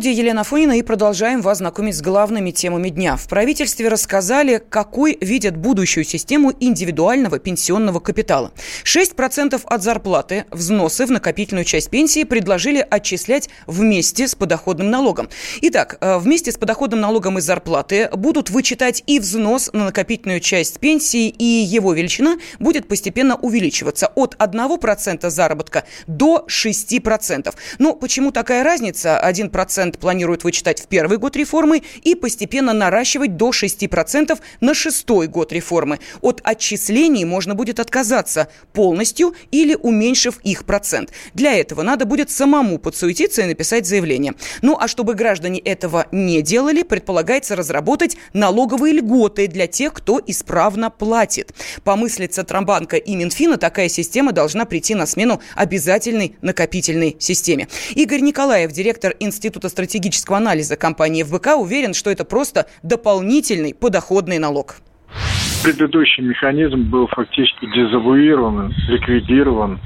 студии Елена Фонина и продолжаем вас знакомить с главными темами дня. В правительстве рассказали, какой видят будущую систему индивидуального пенсионного капитала. 6% от зарплаты взносы в накопительную часть пенсии предложили отчислять вместе с подоходным налогом. Итак, э, вместе с подоходным налогом из зарплаты будут вычитать и взнос на накопительную часть пенсии, и его величина будет постепенно увеличиваться от 1% заработка до 6%. Но почему такая разница? 1% 1% планируют вычитать в первый год реформы и постепенно наращивать до 6% на шестой год реформы. От отчислений можно будет отказаться полностью или уменьшив их процент. Для этого надо будет самому подсуетиться и написать заявление. Ну а чтобы граждане этого не делали, предполагается разработать налоговые льготы для тех, кто исправно платит. По мысли Центробанка и Минфина такая система должна прийти на смену обязательной накопительной системе. Игорь Николаев, директор Института Института стратегического анализа компании ФБК уверен, что это просто дополнительный подоходный налог. Предыдущий механизм был фактически дезавуирован, ликвидирован.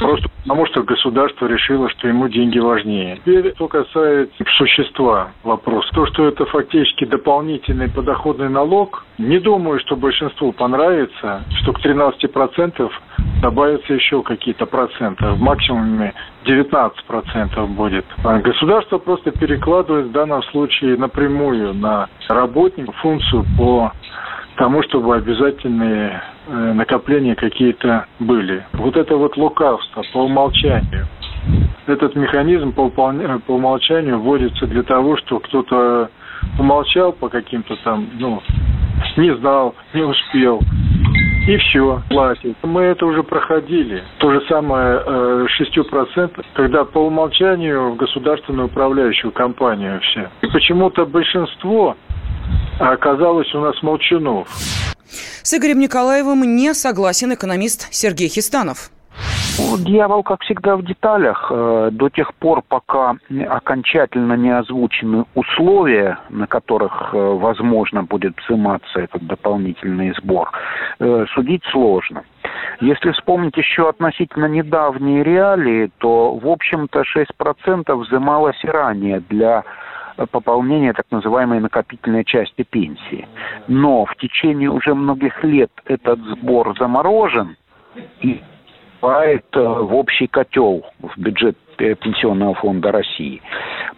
Просто потому, что государство решило, что ему деньги важнее. Теперь, что касается существа вопроса, то, что это фактически дополнительный подоходный налог, не думаю, что большинству понравится, что к 13% добавятся еще какие-то проценты. В максимуме 19% будет. А государство просто перекладывает в данном случае напрямую на работника функцию по тому, чтобы обязательные э, накопления какие-то были. Вот это вот лукавство по умолчанию. Этот механизм по, по умолчанию вводится для того, что кто-то умолчал по каким-то там, ну, не знал, не успел. И все, платит. Мы это уже проходили. То же самое э, 6%, когда по умолчанию в государственную управляющую компанию все. И почему-то большинство а оказалось у нас молчунов. С Игорем Николаевым не согласен экономист Сергей Хистанов. Ну, дьявол, как всегда, в деталях. Э, до тех пор, пока окончательно не озвучены условия, на которых э, возможно будет взиматься этот дополнительный сбор, э, судить сложно. Если вспомнить еще относительно недавние реалии, то, в общем-то, 6% взималось и ранее для пополнения так называемой накопительной части пенсии. Но в течение уже многих лет этот сбор заморожен и поступает в общий котел в бюджет Пенсионного фонда России.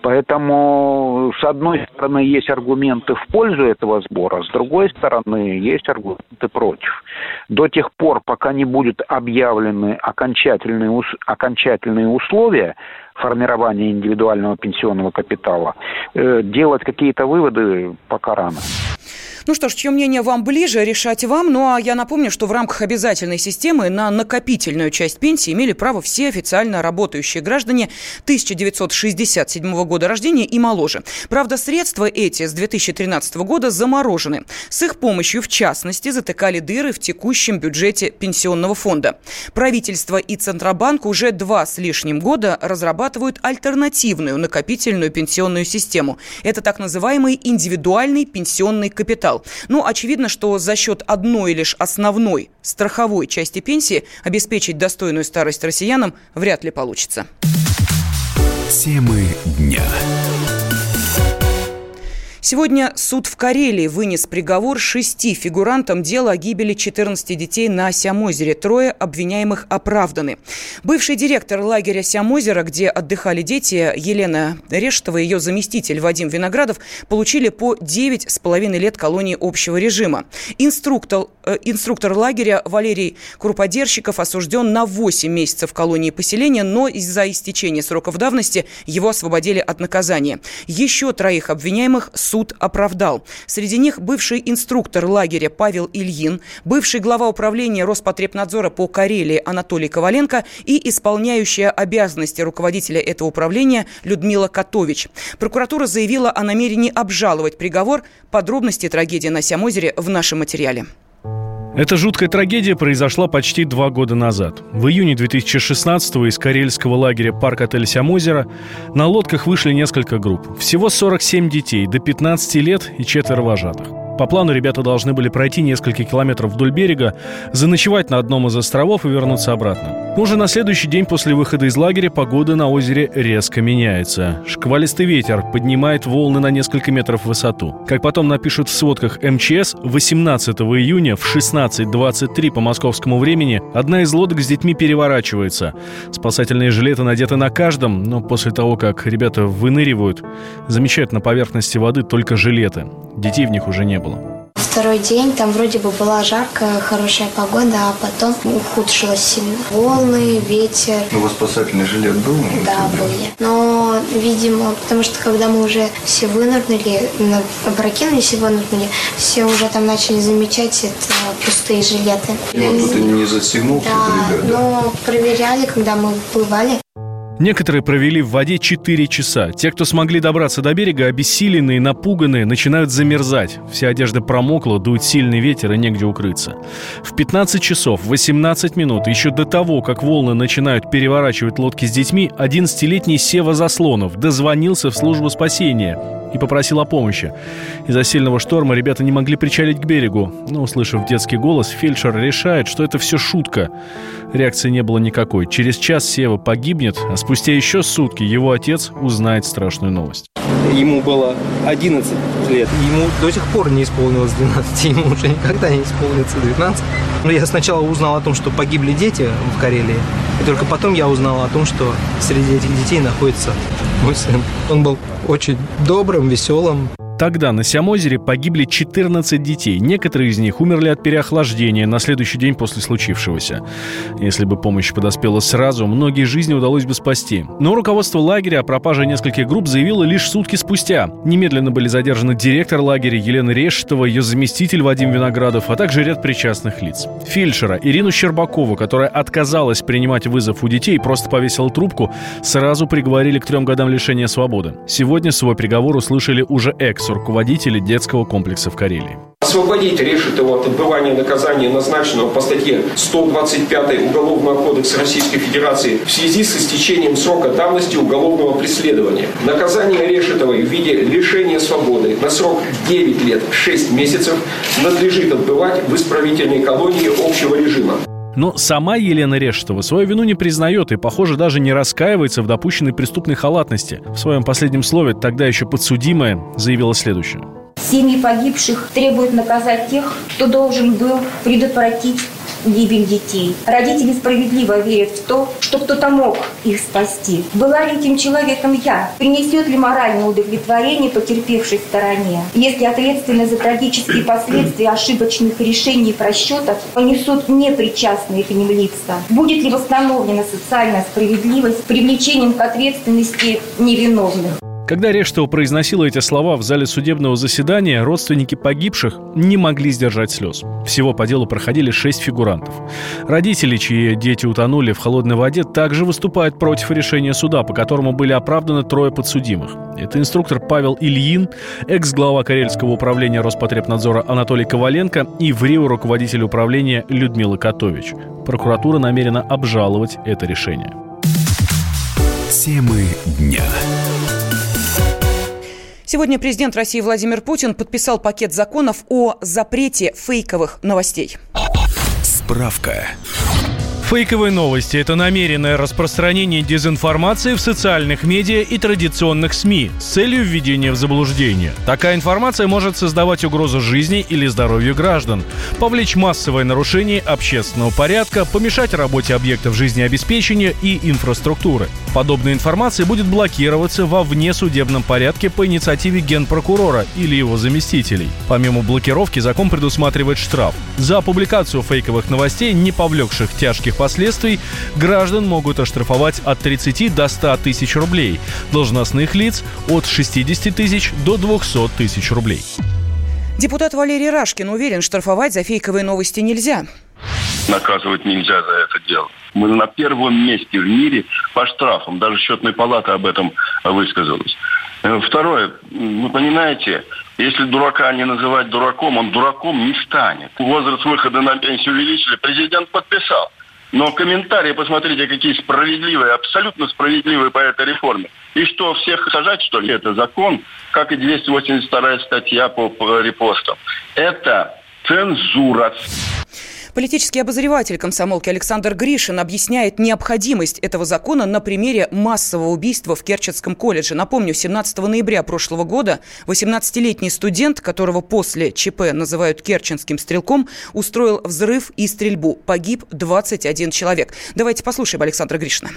Поэтому, с одной стороны, есть аргументы в пользу этого сбора, с другой стороны, есть аргументы против. До тех пор, пока не будут объявлены окончательные, окончательные условия формирования индивидуального пенсионного капитала, э, делать какие-то выводы пока рано. Ну что ж, чье мнение вам ближе, решать вам. Ну а я напомню, что в рамках обязательной системы на накопительную часть пенсии имели право все официально работающие граждане 1967 года рождения и моложе. Правда, средства эти с 2013 года заморожены. С их помощью, в частности, затыкали дыры в текущем бюджете пенсионного фонда. Правительство и Центробанк уже два с лишним года разрабатывают альтернативную накопительную пенсионную систему. Это так называемый индивидуальный пенсионный капитал сказал. Ну, очевидно, что за счет одной лишь основной страховой части пенсии обеспечить достойную старость россиянам вряд ли получится. Темы дня. Сегодня суд в Карелии вынес приговор шести фигурантам дела о гибели 14 детей на Сямозере. Трое обвиняемых оправданы. Бывший директор лагеря Сямозера, где отдыхали дети, Елена Рештова и ее заместитель Вадим Виноградов, получили по 9,5 лет колонии общего режима. Инструктор, э, инструктор лагеря Валерий Круподерщиков осужден на 8 месяцев колонии поселения, но из-за истечения сроков давности его освободили от наказания. Еще троих обвиняемых суд оправдал. Среди них бывший инструктор лагеря Павел Ильин, бывший глава управления Роспотребнадзора по Карелии Анатолий Коваленко и исполняющая обязанности руководителя этого управления Людмила Котович. Прокуратура заявила о намерении обжаловать приговор. Подробности трагедии на Сямозере в нашем материале. Эта жуткая трагедия произошла почти два года назад. В июне 2016-го из карельского лагеря парк отель Сямозера на лодках вышли несколько групп. Всего 47 детей, до 15 лет и четверо вожатых. По плану ребята должны были пройти несколько километров вдоль берега, заночевать на одном из островов и вернуться обратно. Но уже на следующий день после выхода из лагеря погода на озере резко меняется. Шквалистый ветер поднимает волны на несколько метров в высоту. Как потом напишут в сводках МЧС, 18 июня в 16.23 по московскому времени одна из лодок с детьми переворачивается. Спасательные жилеты надеты на каждом, но после того, как ребята выныривают, замечают на поверхности воды только жилеты. Детей в них уже не было. Второй день там вроде бы была жаркая, хорошая погода, а потом ухудшилась сильно. Волны, ветер. У вас спасательный жилет был? Да, были. Но, видимо, потому что когда мы уже все вынырнули, опрокинулись и вынырнули, все уже там начали замечать это пустые жилеты. И вот тут не застегнул да, да? но проверяли, когда мы выплывали. Некоторые провели в воде 4 часа. Те, кто смогли добраться до берега, обессиленные напуганные, начинают замерзать. Вся одежда промокла, дует сильный ветер и негде укрыться. В 15 часов 18 минут, еще до того, как волны начинают переворачивать лодки с детьми, 11-летний Сева Заслонов дозвонился в службу спасения и попросил о помощи. Из-за сильного шторма ребята не могли причалить к берегу, но, услышав детский голос, фельдшер решает, что это все шутка. Реакции не было никакой. Через час Сева погибнет, а спустя еще сутки его отец узнает страшную новость. Ему было 11 лет. Ему до сих пор не исполнилось 12. Ему уже никогда не исполнится 12. Но я сначала узнал о том, что погибли дети в Карелии. И только потом я узнал о том, что среди этих детей находится мой сын. Он был очень добрым, веселым, Тогда на Сямозере погибли 14 детей. Некоторые из них умерли от переохлаждения на следующий день после случившегося. Если бы помощь подоспела сразу, многие жизни удалось бы спасти. Но руководство лагеря о пропаже нескольких групп заявило лишь сутки спустя. Немедленно были задержаны директор лагеря Елена Решетова, ее заместитель Вадим Виноградов, а также ряд причастных лиц. Фельдшера Ирину Щербакову, которая отказалась принимать вызов у детей и просто повесила трубку, сразу приговорили к трем годам лишения свободы. Сегодня свой приговор услышали уже экс руководителя детского комплекса в Карелии. Освободить Решетова от отбывания наказания, назначенного по статье 125 Уголовного кодекса Российской Федерации в связи с истечением срока давности уголовного преследования. Наказание Решетовой в виде лишения свободы на срок 9 лет 6 месяцев надлежит отбывать в исправительной колонии общего режима. Но сама Елена Решетова свою вину не признает и, похоже, даже не раскаивается в допущенной преступной халатности. В своем последнем слове тогда еще подсудимая заявила следующее. Семьи погибших требуют наказать тех, кто должен был предотвратить гибель детей. Родители справедливо верят в то, что кто-то мог их спасти. Была ли этим человеком я? Принесет ли моральное удовлетворение потерпевшей стороне? Если ответственность за трагические последствия ошибочных решений и просчетов понесут непричастные к ним лица? Будет ли восстановлена социальная справедливость привлечением к ответственности невиновных? Когда Рештова произносила эти слова в зале судебного заседания, родственники погибших не могли сдержать слез. Всего по делу проходили шесть фигурантов. Родители, чьи дети утонули в холодной воде, также выступают против решения суда, по которому были оправданы трое подсудимых. Это инструктор Павел Ильин, экс-глава Карельского управления Роспотребнадзора Анатолий Коваленко и в Рио руководитель управления Людмила Котович. Прокуратура намерена обжаловать это решение. Темы дня. Сегодня президент России Владимир Путин подписал пакет законов о запрете фейковых новостей. Справка. Фейковые новости – это намеренное распространение дезинформации в социальных медиа и традиционных СМИ с целью введения в заблуждение. Такая информация может создавать угрозу жизни или здоровью граждан, повлечь массовое нарушение общественного порядка, помешать работе объектов жизнеобеспечения и инфраструктуры. Подобная информация будет блокироваться во внесудебном порядке по инициативе генпрокурора или его заместителей. Помимо блокировки, закон предусматривает штраф. За публикацию фейковых новостей, не повлекших тяжких последствий, граждан могут оштрафовать от 30 до 100 тысяч рублей, должностных лиц от 60 тысяч до 200 тысяч рублей. Депутат Валерий Рашкин уверен, штрафовать за фейковые новости нельзя. Наказывать нельзя за это дело. Мы на первом месте в мире по штрафам. Даже счетная палата об этом высказалась. Э, второе. Вы понимаете, если дурака не называть дураком, он дураком не станет. Возраст выхода на пенсию увеличили. Президент подписал. Но комментарии, посмотрите, какие справедливые, абсолютно справедливые по этой реформе. И что, всех сажать, что ли? Это закон, как и 282 статья по, по репостам. Это цензура. Политический обозреватель комсомолки Александр Гришин объясняет необходимость этого закона на примере массового убийства в Керченском колледже. Напомню, 17 ноября прошлого года 18-летний студент, которого после ЧП называют керченским стрелком, устроил взрыв и стрельбу. Погиб 21 человек. Давайте послушаем Александра Гришина.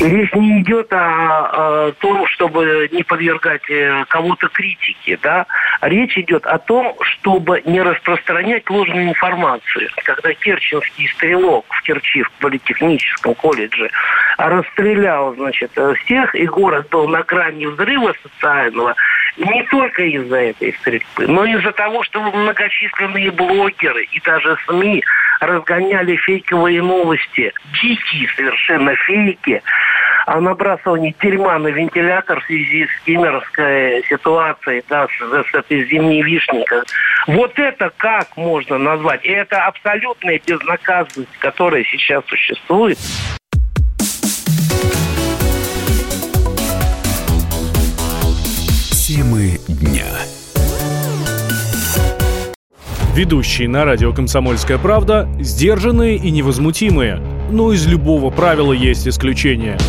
Речь не идет о, о том, чтобы не подвергать э, кого-то критике, да. Речь идет о том, чтобы не распространять ложную информацию. Когда керченский стрелок в Керчи, в политехническом колледже, расстрелял, значит, всех, и город был на грани взрыва социального, не только из-за этой стрельбы, но из-за того, что многочисленные блогеры и даже СМИ разгоняли фейковые новости, дикие совершенно фейки, о набрасывании дерьма на вентилятор в связи с кемеровской ситуацией, да, с, с этой зимней вишней. Вот это как можно назвать? И это абсолютная безнаказанность, которая сейчас существует. Темы дня. Ведущие на радио «Комсомольская правда» сдержанные и невозмутимые. Но из любого правила есть исключение –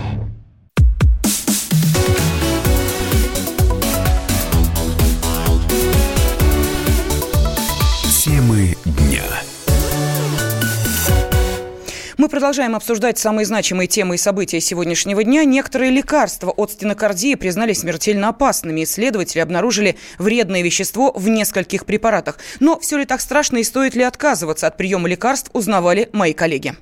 Мы продолжаем обсуждать самые значимые темы и события сегодняшнего дня. Некоторые лекарства от стенокардии признали смертельно опасными. Исследователи обнаружили вредное вещество в нескольких препаратах. Но все ли так страшно и стоит ли отказываться от приема лекарств, узнавали мои коллеги.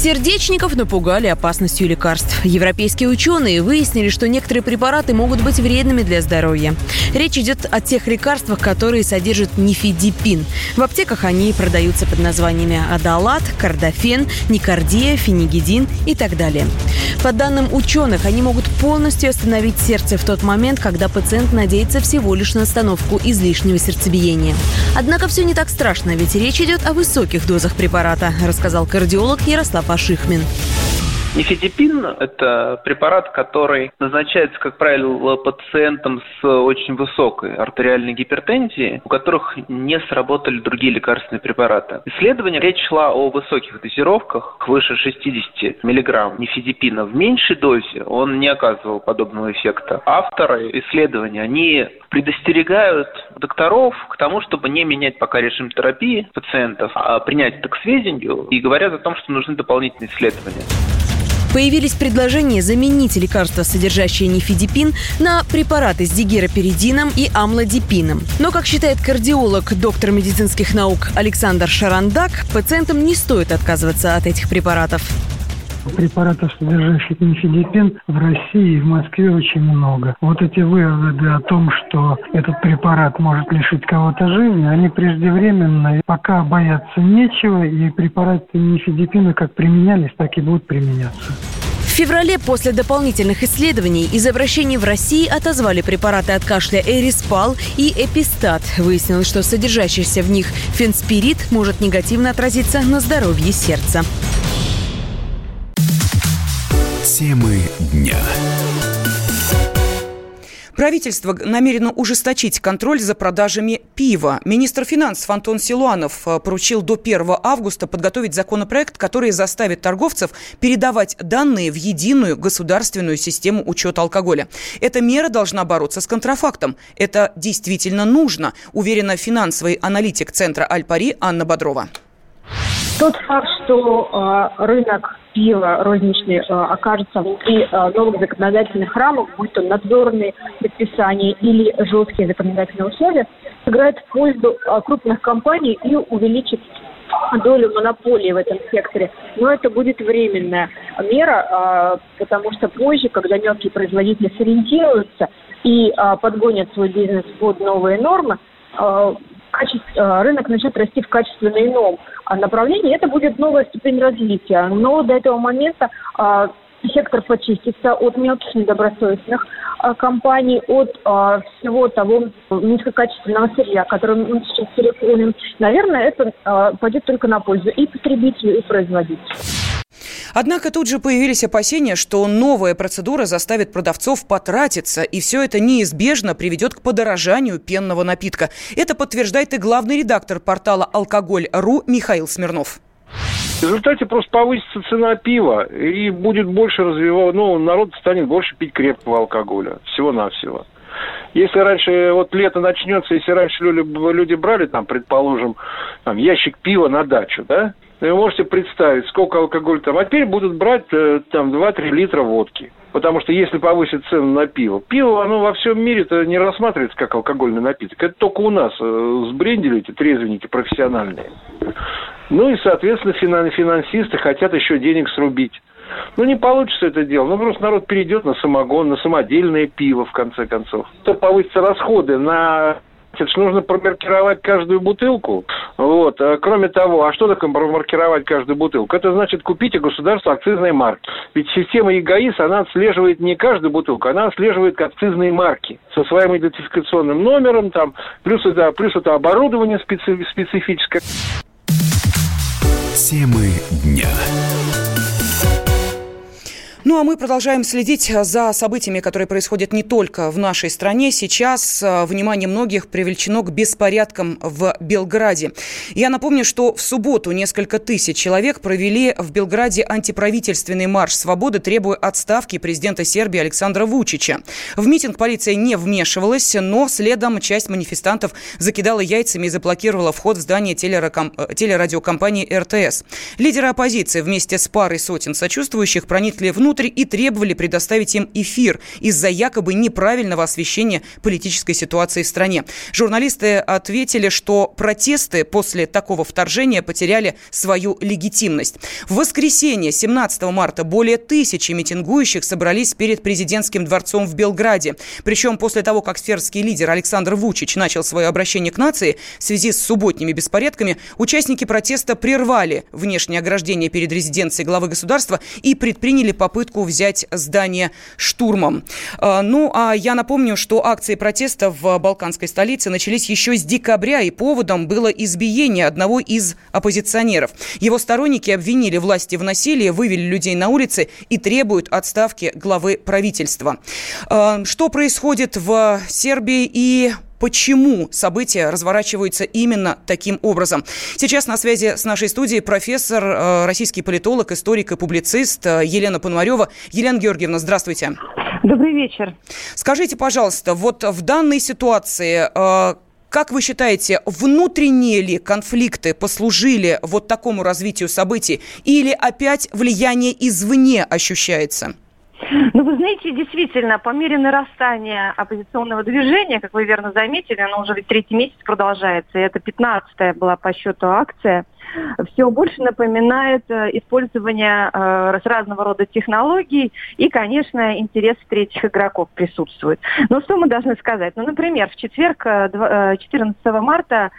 Сердечников напугали опасностью лекарств. Европейские ученые выяснили, что некоторые препараты могут быть вредными для здоровья. Речь идет о тех лекарствах, которые содержат нифедипин. В аптеках они продаются под названиями адалат, кардафен, никардия, фенигидин и так далее. По данным ученых, они могут полностью остановить сердце в тот момент, когда пациент надеется всего лишь на остановку излишнего сердцебиения. Однако все не так страшно, ведь речь идет о высоких дозах препарата, рассказал кардиолог Ярослав Пашихмин. Нифедипин – это препарат, который назначается, как правило, пациентам с очень высокой артериальной гипертензией, у которых не сработали другие лекарственные препараты. Исследование, речь шла о высоких дозировках, выше 60 мг нифедипина. В меньшей дозе он не оказывал подобного эффекта. Авторы исследования, они предостерегают докторов к тому, чтобы не менять пока режим терапии пациентов, а принять это к сведению и говорят о том, что нужны дополнительные исследования. Появились предложения заменить лекарства, содержащие нифедипин, на препараты с дигероперидином и амлодипином. Но, как считает кардиолог, доктор медицинских наук Александр Шарандак, пациентам не стоит отказываться от этих препаратов препаратов, содержащих нифедипин, в России и в Москве очень много. Вот эти выводы о том, что этот препарат может лишить кого-то жизни, они преждевременные. Пока бояться нечего, и препараты нифедипина как применялись, так и будут применяться. В феврале после дополнительных исследований из обращений в России отозвали препараты от кашля Эриспал и Эпистат. Выяснилось, что содержащийся в них фенспирит может негативно отразиться на здоровье сердца. Темы дня. Правительство намерено ужесточить контроль за продажами пива. Министр финансов Антон Силуанов э, поручил до 1 августа подготовить законопроект, который заставит торговцев передавать данные в единую государственную систему учета алкоголя. Эта мера должна бороться с контрафактом. Это действительно нужно, уверена финансовый аналитик Центра Альпари Анна Бодрова. Тот факт, что э, рынок пива розничный э, окажется внутри э, новых законодательных рамок, будь то надзорные предписания или жесткие законодательные условия, сыграет в пользу э, крупных компаний и увеличит долю монополии в этом секторе. Но это будет временная мера, потому что позже, когда мелкие производители сориентируются и подгонят свой бизнес под новые нормы, рынок начнет расти в качественно ином направлении. Это будет новая ступень развития. Но до этого момента сектор почистится от мелких недобросовестных э, компаний, от э, всего того низкокачественного сырья, которым мы сейчас переходим. Наверное, это э, пойдет только на пользу и потребителю, и производителю. Однако тут же появились опасения, что новая процедура заставит продавцов потратиться, и все это неизбежно приведет к подорожанию пенного напитка. Это подтверждает и главный редактор портала «Алкоголь.ру» Михаил Смирнов. В результате просто повысится цена пива и будет больше развиваться, ну, народ станет больше пить крепкого алкоголя, всего-навсего. Если раньше, вот лето начнется, если раньше люди, люди брали, там, предположим, там, ящик пива на дачу, да, вы можете представить, сколько алкоголя там. А теперь будут брать э, там 2-3 литра водки. Потому что если повысить цену на пиво, пиво, оно во всем мире это не рассматривается как алкогольный напиток. Это только у нас э, сбрендили эти трезвенники профессиональные. Ну и, соответственно, финансисты хотят еще денег срубить. Ну, не получится это дело. Ну, просто народ перейдет на самогон, на самодельное пиво, в конце концов. То повысятся расходы на это же нужно промаркировать каждую бутылку. Вот. А кроме того, а что такое промаркировать каждую бутылку? Это значит купить у государства акцизные марки. Ведь система ЕГАИС, она отслеживает не каждую бутылку, она отслеживает акцизные марки со своим идентификационным номером, там, плюс это, плюс это оборудование специ, специфическое. Темы дня. Ну а мы продолжаем следить за событиями, которые происходят не только в нашей стране. Сейчас э, внимание многих привлечено к беспорядкам в Белграде. Я напомню, что в субботу несколько тысяч человек провели в Белграде антиправительственный марш свободы, требуя отставки президента Сербии Александра Вучича. В митинг полиция не вмешивалась, но следом часть манифестантов закидала яйцами и заблокировала вход в здание э, телерадиокомпании РТС. Лидеры оппозиции вместе с парой сотен сочувствующих проникли внутрь внутрь и требовали предоставить им эфир из-за якобы неправильного освещения политической ситуации в стране. Журналисты ответили, что протесты после такого вторжения потеряли свою легитимность. В воскресенье, 17 марта, более тысячи митингующих собрались перед президентским дворцом в Белграде. Причем после того, как сферский лидер Александр Вучич начал свое обращение к нации в связи с субботними беспорядками, участники протеста прервали внешнее ограждение перед резиденцией главы государства и предприняли попытку попытку взять здание штурмом. А, ну, а я напомню, что акции протеста в балканской столице начались еще с декабря, и поводом было избиение одного из оппозиционеров. Его сторонники обвинили власти в насилии, вывели людей на улицы и требуют отставки главы правительства. А, что происходит в Сербии и почему события разворачиваются именно таким образом. Сейчас на связи с нашей студией профессор, э, российский политолог, историк и публицист э, Елена Пономарева. Елена Георгиевна, здравствуйте. Добрый вечер. Скажите, пожалуйста, вот в данной ситуации э, как вы считаете, внутренние ли конфликты послужили вот такому развитию событий или опять влияние извне ощущается? Ну, вы знаете, действительно, по мере нарастания оппозиционного движения, как вы верно заметили, оно уже ведь третий месяц продолжается, и это 15-я была по счету акция, все больше напоминает э, использование э, разного рода технологий и, конечно, интерес третьих игроков присутствует. Но что мы должны сказать? Ну, например, в четверг, 14 э, марта,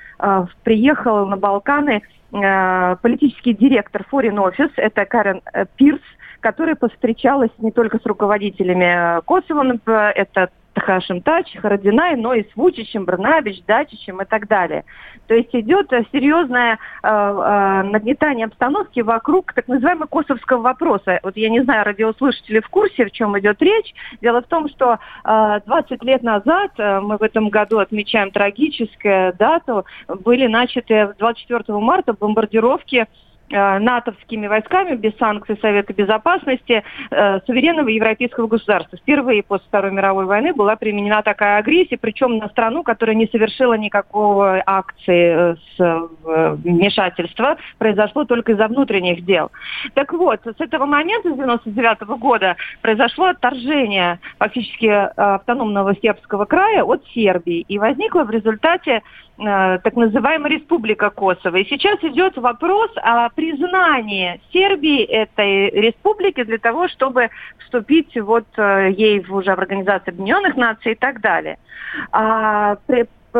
приехал на Балканы политический директор Foreign Office, это Карен Пирс, которая повстречалась не только с руководителями э, Косово, это Хашим Тач, Харадинай, но и с Вучичем, Брнабич, Дачичем и так далее. То есть идет э, серьезное э, э, нагнетание обстановки вокруг так называемого косовского вопроса. Вот я не знаю, радиослушатели в курсе, в чем идет речь. Дело в том, что э, 20 лет назад, э, мы в этом году отмечаем трагическую дату, были начаты 24 марта бомбардировки э, натовскими войсками без санкций Совета Безопасности э, суверенного европейского государства. Впервые после Второй мировой войны была применена такая агрессия, причем на страну, которая не совершила никакого акции с вмешательства, произошло только из-за внутренних дел. Так вот, с этого момента, с 99 -го года, произошло отторжение фактически автономного сербского края от Сербии. И возникло в результате Э, так называемая Республика Косово. И сейчас идет вопрос о признании Сербии этой республики для того, чтобы вступить вот э, ей в уже в Организацию Объединенных Наций и так далее. А,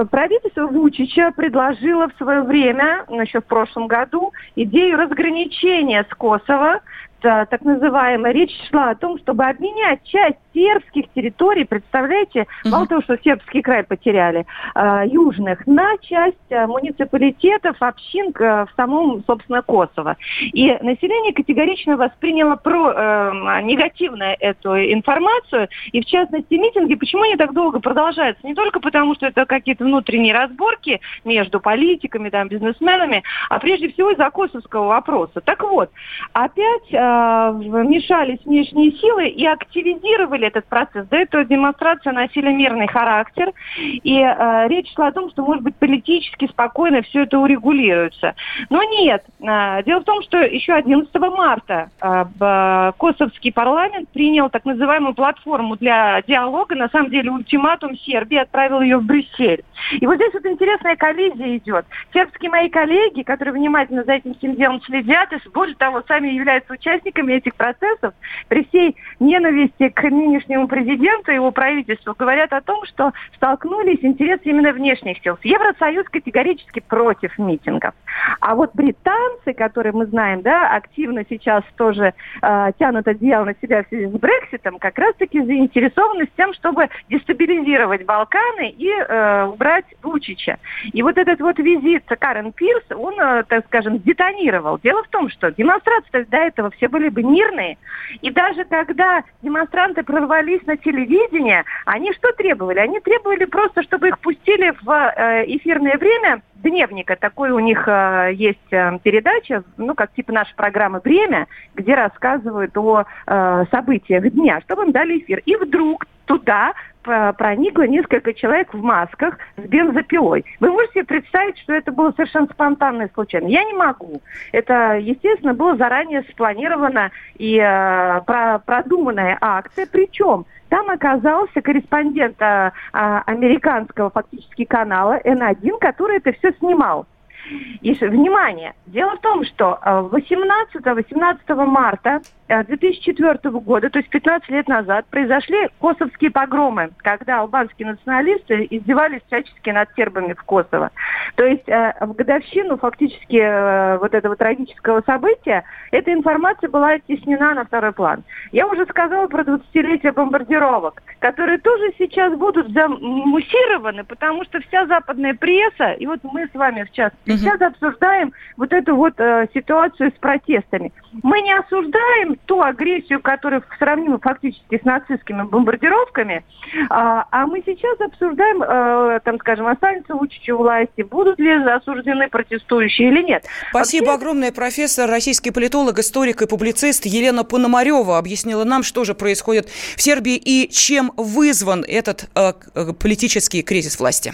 правительство Вучича предложило в свое время, еще в прошлом году, идею разграничения с Косово так называемая, речь шла о том, чтобы обменять часть сербских территорий, представляете, угу. мало того, что сербский край потеряли, э, южных, на часть э, муниципалитетов, общин э, в самом, собственно, Косово. И население категорично восприняло про, э, негативно эту информацию, и в частности митинги, почему они так долго продолжаются? Не только потому, что это какие-то внутренние разборки между политиками, там, бизнесменами, а прежде всего из-за косовского вопроса. Так вот, опять Э, вмешались внешние силы и активизировали этот процесс. До этого демонстрация носила мирный характер. И э, речь шла о том, что, может быть, политически спокойно все это урегулируется. Но нет. Э, дело в том, что еще 11 марта э, Косовский парламент принял так называемую платформу для диалога, на самом деле ультиматум Сербии, отправил ее в Брюссель. И вот здесь вот интересная коллизия идет. Сербские мои коллеги, которые внимательно за этим всем делом следят, и более того, сами являются участниками участниками этих процессов, при всей ненависти к нынешнему президенту и его правительству, говорят о том, что столкнулись интересы именно внешних сил. Евросоюз категорически против митингов. А вот британцы, которые мы знаем, да, активно сейчас тоже э, тянут одеяло на себя в связи с Брекситом, как раз-таки заинтересованы с тем, чтобы дестабилизировать Балканы и э, убрать Вучича. И вот этот вот визит Карен Пирс, он, э, так скажем, детонировал. Дело в том, что демонстрации до этого все были бы мирные. И даже когда демонстранты прорвались на телевидение, они что требовали? Они требовали просто, чтобы их пустили в э, эфирное время дневника. Такой у них э, есть э, передача, ну, как типа нашей программы «Время», где рассказывают о э, событиях дня, чтобы им дали эфир. И вдруг туда проникло несколько человек в масках с бензопилой. Вы можете представить, что это было совершенно спонтанно и случайно? Я не могу. Это, естественно, было заранее спланировано и э, про, продуманная акция. Причем там оказался корреспондент а, а, американского фактически канала N1, который это все снимал. И, внимание, дело в том, что 18-18 э, марта 2004 э, года, то есть 15 лет назад, произошли косовские погромы, когда албанские националисты издевались всячески над сербами в Косово. То есть э, в годовщину фактически вот этого трагического события эта информация была оттеснена на второй план. Я уже сказала про 20-летие бомбардировок, которые тоже сейчас будут замуссированы, потому что вся западная пресса, и вот мы с вами в частности, сейчас обсуждаем вот эту вот э, ситуацию с протестами. Мы не осуждаем ту агрессию, которая сравнима фактически с нацистскими бомбардировками, а, а мы сейчас обсуждаем, э, там, скажем, останется Вучича власти, будут ли осуждены протестующие или нет. Спасибо Вообще... огромное, профессор, российский политолог, историк и публицист Елена Пономарева объяснила нам, что же происходит в Сербии и чем вызван этот э, э политический кризис власти.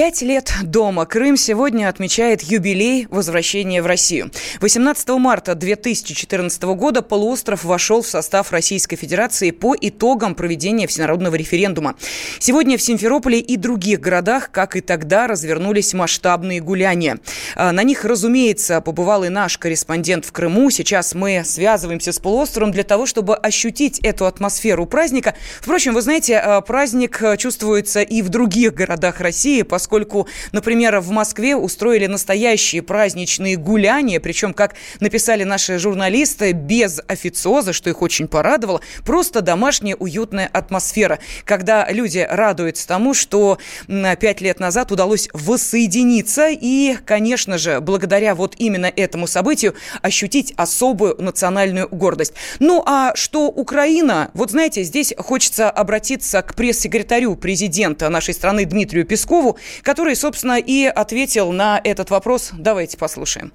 Пять лет дома. Крым сегодня отмечает юбилей возвращения в Россию. 18 марта 2014 года полуостров вошел в состав Российской Федерации по итогам проведения всенародного референдума. Сегодня в Симферополе и других городах, как и тогда, развернулись масштабные гуляния. А, на них, разумеется, побывал и наш корреспондент в Крыму. Сейчас мы связываемся с полуостровом для того, чтобы ощутить эту атмосферу праздника. Впрочем, вы знаете, а, праздник чувствуется и в других городах России, поскольку поскольку, например, в Москве устроили настоящие праздничные гуляния, причем, как написали наши журналисты, без официоза, что их очень порадовало, просто домашняя уютная атмосфера, когда люди радуются тому, что пять лет назад удалось воссоединиться и, конечно же, благодаря вот именно этому событию ощутить особую национальную гордость. Ну а что Украина? Вот знаете, здесь хочется обратиться к пресс-секретарю президента нашей страны Дмитрию Пескову, который, собственно, и ответил на этот вопрос. Давайте послушаем.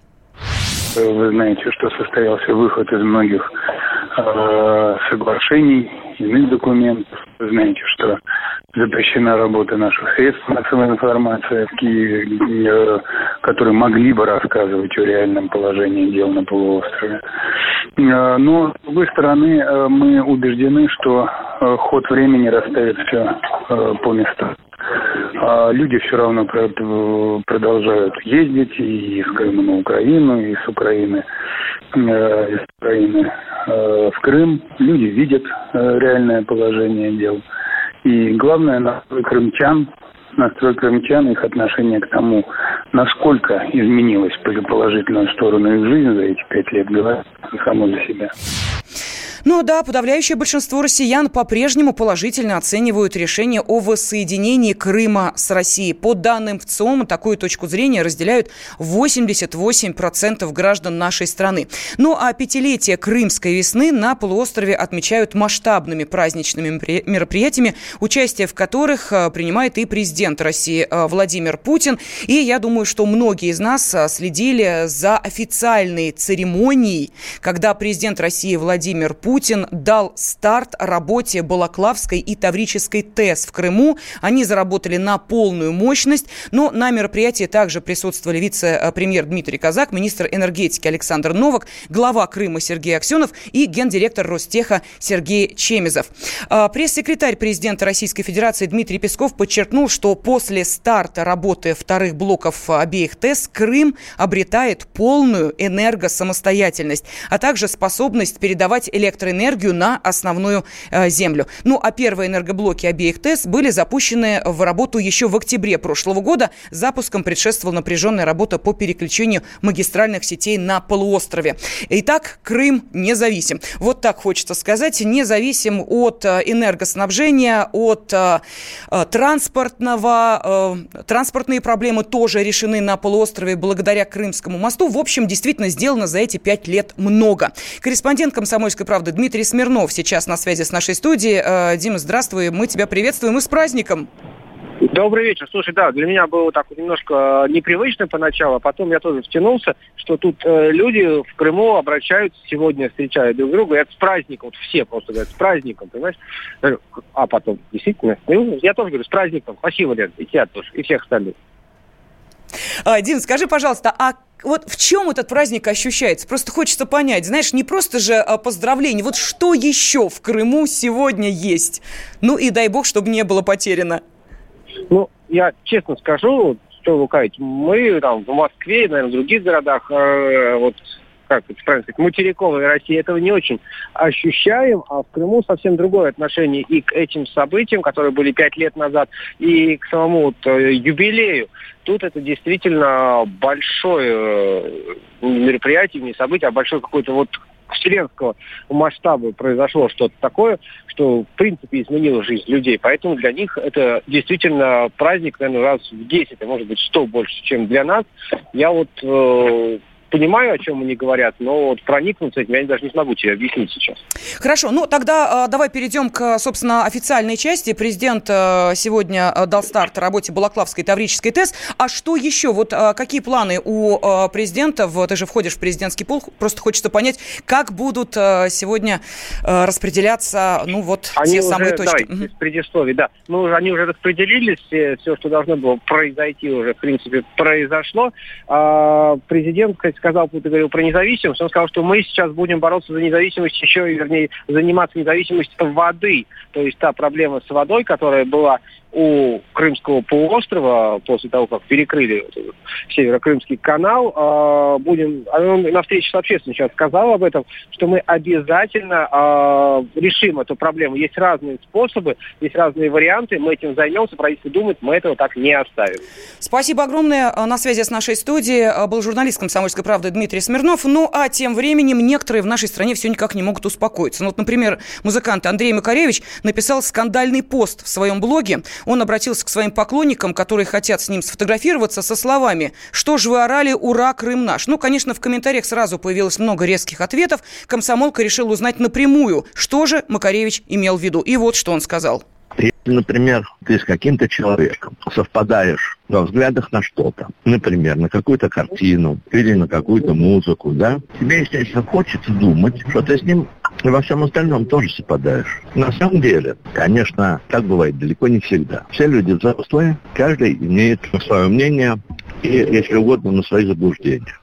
Вы знаете, что состоялся выход из многих э, соглашений, иных документов. Вы знаете, что запрещена работа наших средств массовой информации в Киеве, э, которые могли бы рассказывать о реальном положении дел на полуострове. Э, но, с другой стороны, э, мы убеждены, что ход времени расставит все по местам. А люди все равно продолжают ездить и из Крыма на Украину, и с Украины, из Украины в Крым. Люди видят реальное положение дел. И главное, настрой крымчан, настрой крымчан, их отношение к тому, насколько изменилась в положительную сторону их жизнь за эти пять лет, говорит само за себя. Ну да, подавляющее большинство россиян по-прежнему положительно оценивают решение о воссоединении Крыма с Россией. По данным ВЦИОМа, такую точку зрения разделяют 88% граждан нашей страны. Ну а пятилетие Крымской весны на полуострове отмечают масштабными праздничными мероприятиями, участие в которых э, принимает и президент России э, Владимир Путин. И я думаю, что многие из нас э, следили за официальной церемонией, когда президент России Владимир Путин Путин дал старт работе Балаклавской и Таврической ТЭС в Крыму. Они заработали на полную мощность, но на мероприятии также присутствовали вице-премьер Дмитрий Казак, министр энергетики Александр Новак, глава Крыма Сергей Аксенов и гендиректор Ростеха Сергей Чемезов. А, пресс-секретарь президента Российской Федерации Дмитрий Песков подчеркнул, что после старта работы вторых блоков обеих ТЭС Крым обретает полную энергосамостоятельность, а также способность передавать электроэнергию электроэнергию на основную э, землю. Ну, а первые энергоблоки обеих ТЭС были запущены в работу еще в октябре прошлого года. Запуском предшествовала напряженная работа по переключению магистральных сетей на полуострове. Итак, Крым независим. Вот так хочется сказать. Независим от э, энергоснабжения, от э, транспортного. Транспортные проблемы тоже решены на полуострове благодаря Крымскому мосту. В общем, действительно сделано за эти пять лет много. Корреспондент «Комсомольской правды» Дмитрий Смирнов сейчас на связи с нашей студией. Э, Дима, здравствуй, мы тебя приветствуем и с праздником. Добрый вечер. Слушай, да, для меня было так немножко непривычно поначалу, а потом я тоже втянулся, что тут э, люди в Крыму обращаются сегодня, встречают друг друга, и это с праздником, вот все просто говорят, с праздником, понимаешь? А потом, действительно, ну, я тоже говорю, с праздником, спасибо, Лен, и тебя тоже, и всех остальных. А, Дим, скажи, пожалуйста, а вот в чем этот праздник ощущается? Просто хочется понять, знаешь, не просто же а, поздравление, вот что еще в Крыму сегодня есть? Ну и дай бог, чтобы не было потеряно. Ну, я честно скажу, что лукавить, мы там в Москве, наверное, в других городах, э, вот как это правильно сказать, материковой России этого не очень ощущаем, а в Крыму совсем другое отношение и к этим событиям, которые были пять лет назад, и к самому вот, э, юбилею. Тут это действительно большое э, мероприятие, не событие, а большое какое-то вот вселенского масштаба произошло что-то такое, что в принципе изменило жизнь людей. Поэтому для них это действительно праздник, наверное, раз в 10, а может быть 100 больше, чем для нас. Я вот э, понимаю, о чем они говорят, но вот проникнуться этим я даже не смогу тебе объяснить сейчас. Хорошо, ну тогда э, давай перейдем к, собственно, официальной части. Президент э, сегодня э, дал старт работе Балаклавской Таврической ТЭС. А что еще? Вот э, какие планы у э, президента? В, ты же входишь в президентский пол. Просто хочется понять, как будут э, сегодня э, распределяться, ну вот, они те уже, самые точки. Давай, угу. предисловий, да. Ну, они уже распределились, все, все, что должно было произойти, уже, в принципе, произошло. А, президент, кстати, сказал, ты говорил про независимость, он сказал, что мы сейчас будем бороться за независимость еще, вернее, заниматься независимостью воды. То есть та проблема с водой, которая была у Крымского полуострова после того, как перекрыли Северо-Крымский канал. А, будем, он на встрече с общественностью сказал об этом, что мы обязательно а, решим эту проблему. Есть разные способы, есть разные варианты, мы этим займемся, правительство думает, мы этого так не оставим. Спасибо огромное. На связи с нашей студией был журналист «Комсомольской правды» Дмитрий Смирнов. Ну, а тем временем некоторые в нашей стране все никак не могут успокоиться. Ну, вот, например, музыкант Андрей Макаревич написал скандальный пост в своем блоге. Он обратился к своим поклонникам, которые хотят с ним сфотографироваться, со словами «Что ж вы орали? Ура, Крым наш!» Ну, конечно, в комментариях сразу появилось много резких ответов. Комсомолка решил узнать напрямую, что же Макаревич имел в виду. И вот что он сказал. Если, например, ты с каким-то человеком совпадаешь во взглядах на что-то, например, на какую-то картину или на какую-то музыку, да, тебе, естественно, хочется думать, что ты с ним во всем остальном тоже совпадаешь. На самом деле, конечно, так бывает далеко не всегда. Все люди взрослые, каждый имеет свое мнение и, если угодно, на свои заблуждения.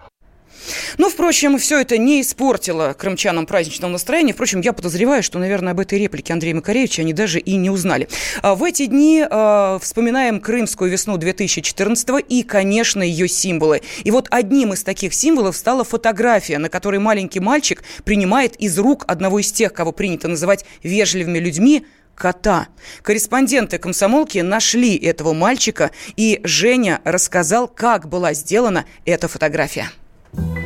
Но, впрочем, все это не испортило крымчанам праздничного настроения. Впрочем, я подозреваю, что, наверное, об этой реплике Андрея Макаревича они даже и не узнали. А в эти дни э, вспоминаем крымскую весну 2014 и, конечно, ее символы. И вот одним из таких символов стала фотография, на которой маленький мальчик принимает из рук одного из тех, кого принято называть вежливыми людьми, кота. Корреспонденты комсомолки нашли этого мальчика, и Женя рассказал, как была сделана эта фотография. Thank you.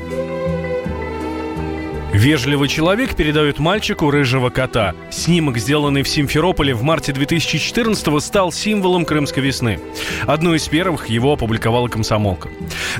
Вежливый человек передает мальчику рыжего кота. Снимок, сделанный в Симферополе в марте 2014-го, стал символом крымской весны. Одну из первых его опубликовала комсомолка.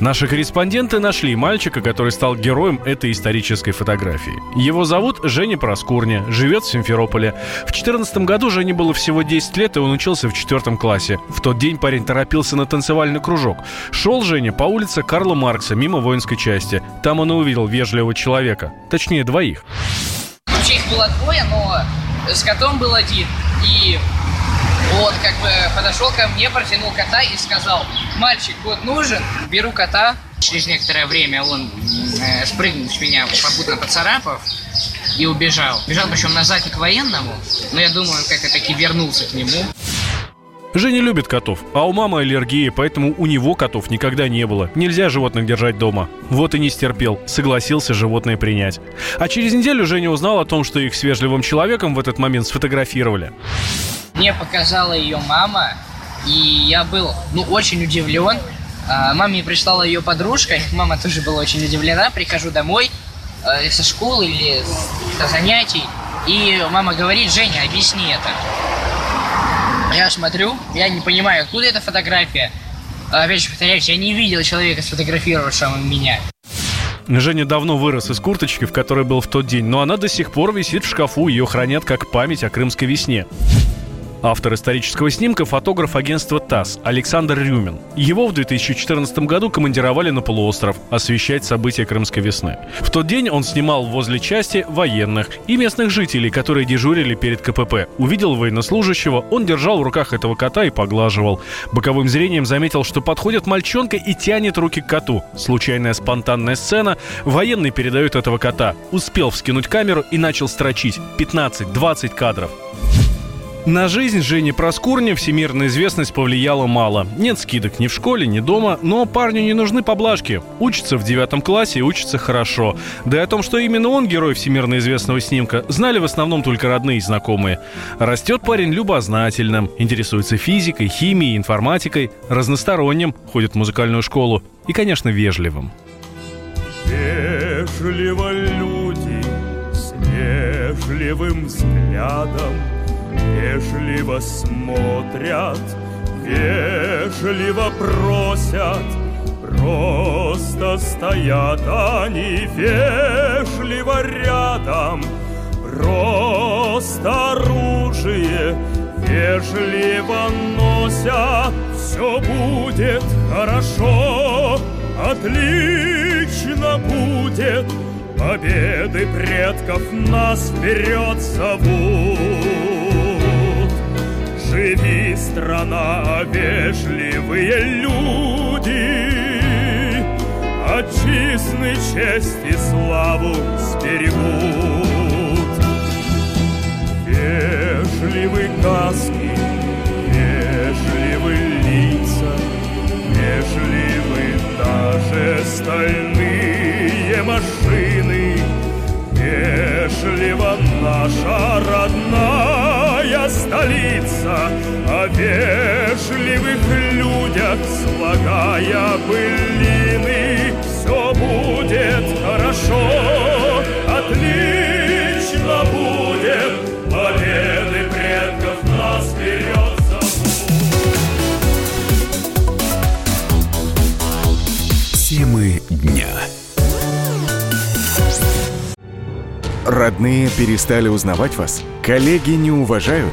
Наши корреспонденты нашли мальчика, который стал героем этой исторической фотографии. Его зовут Женя Проскурня, живет в Симферополе. В 2014 году Жене было всего 10 лет, и он учился в четвертом классе. В тот день парень торопился на танцевальный кружок. Шел Женя по улице Карла Маркса, мимо воинской части. Там он и увидел вежливого человека. Точнее, точнее двоих. Вообще их было двое, но с котом был один. И вот как бы подошел ко мне, протянул кота и сказал, мальчик, кот нужен, беру кота. Через некоторое время он э, спрыгнул с меня, попутно поцарапав, и убежал. Бежал причем назад к военному, но я думаю, как-то таки вернулся к нему. Женя любит котов, а у мамы аллергия, поэтому у него котов никогда не было. Нельзя животных держать дома. Вот и не стерпел, согласился животное принять. А через неделю Женя узнал о том, что их с вежливым человеком в этот момент сфотографировали. Мне показала ее мама, и я был, ну, очень удивлен. А, маме прислала ее подружка, мама тоже была очень удивлена. Прихожу домой э, со школы или со занятий, и мама говорит, Женя, объясни это. Я смотрю, я не понимаю, откуда эта фотография. А, опять же, повторяюсь, я не видел человека, сфотографировавшего меня. Женя давно вырос из курточки, в которой был в тот день, но она до сих пор висит в шкафу, ее хранят как память о крымской весне. Автор исторического снимка – фотограф агентства ТАСС Александр Рюмин. Его в 2014 году командировали на полуостров освещать события Крымской весны. В тот день он снимал возле части военных и местных жителей, которые дежурили перед КПП. Увидел военнослужащего, он держал в руках этого кота и поглаживал. Боковым зрением заметил, что подходит мальчонка и тянет руки к коту. Случайная спонтанная сцена. Военный передает этого кота. Успел вскинуть камеру и начал строчить. 15-20 кадров. На жизнь Жени Проскурни всемирная известность повлияла мало. Нет скидок ни в школе, ни дома, но парню не нужны поблажки. Учится в девятом классе и учится хорошо. Да и о том, что именно он герой всемирно известного снимка, знали в основном только родные и знакомые. Растет парень любознательным, интересуется физикой, химией, информатикой, разносторонним, ходит в музыкальную школу и, конечно, вежливым. Вежливо люди с вежливым взглядом Вежливо смотрят, вежливо просят, Просто стоят они вежливо рядом, Просто оружие вежливо носят. Все будет хорошо, отлично будет, Победы предков нас вперед зовут живи, страна, вежливые люди, Отчизны честь и славу сберегут. Вежливы каски, вежливы лица, Вежливы даже стальные машины, Вежливо наша родная смеется О вежливых людях слагая былины Все будет хорошо, отлично будет Победы предков нас вперед Темы дня. Родные перестали узнавать вас? Коллеги не уважают?